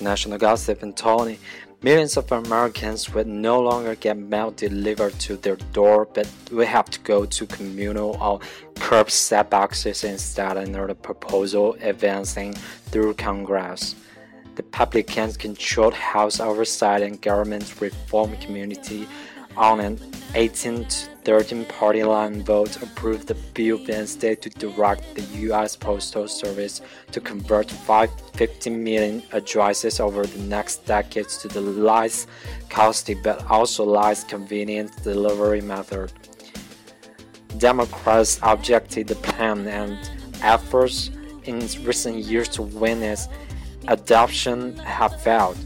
international gossip and Tony, millions of Americans will no longer get mail delivered to their door, but will have to go to communal or curb curbside boxes instead under proposal advancing through Congress. The Republicans controlled House Oversight and Government Reform Committee on an 18 to 13 party line vote approved the bill Wednesday to direct the U.S. Postal Service to convert 550 million addresses over the next decades to the least costly but also least convenient delivery method. Democrats objected the plan and efforts in recent years to win its adoption have failed.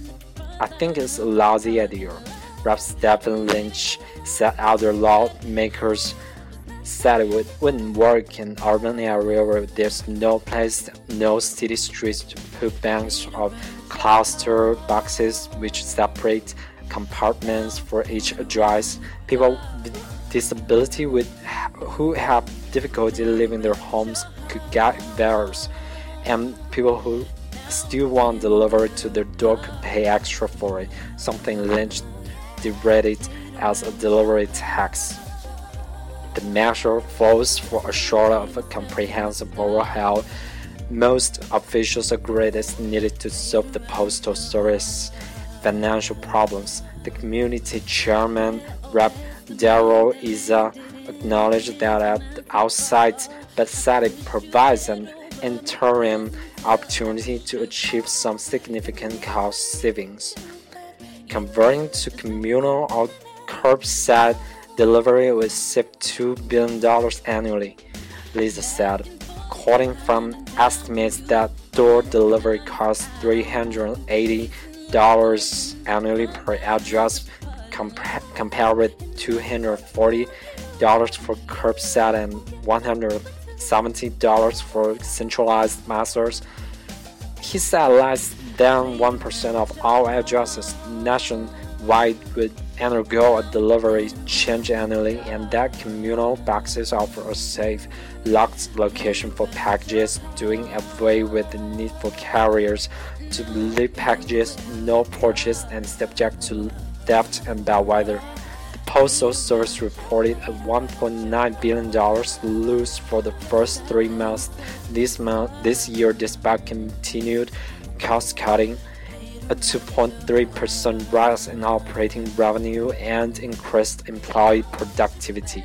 I think it's a lousy idea. Rep. Stephen Lynch said other lawmakers said it wouldn't work in urban area where there's no place, no city streets to put banks of cluster boxes which separate compartments for each address. People with disability with who have difficulty leaving their homes could get theirs, and people who still want delivered to their door could pay extra for it. Something Lynch derided as a delivery tax. The measure falls for a short of a comprehensive overhaul. Most officials agreed it's needed to solve the Postal Service financial problems. The community chairman, Rep. Darrell Issa, acknowledged that at the outside, but said it provides an interim opportunity to achieve some significant cost savings. Converting to communal or curbside delivery would save $2 billion annually, Issa said, quoting from estimates that door delivery costs $380 annually per address compared with $240 for curbside and $170 for centralized masters. He said less than 1% of all addresses nationwide would undergo a delivery change annually, and that communal boxes offer a safe, locked location for packages, doing away with the need for carriers to leave packages no purchased and subject to theft and bad weather. The Postal Service reported a $1.9 billion loss for the first three months this month this year, despite continued cost cutting a 2.3% rise in operating revenue and increased employee productivity.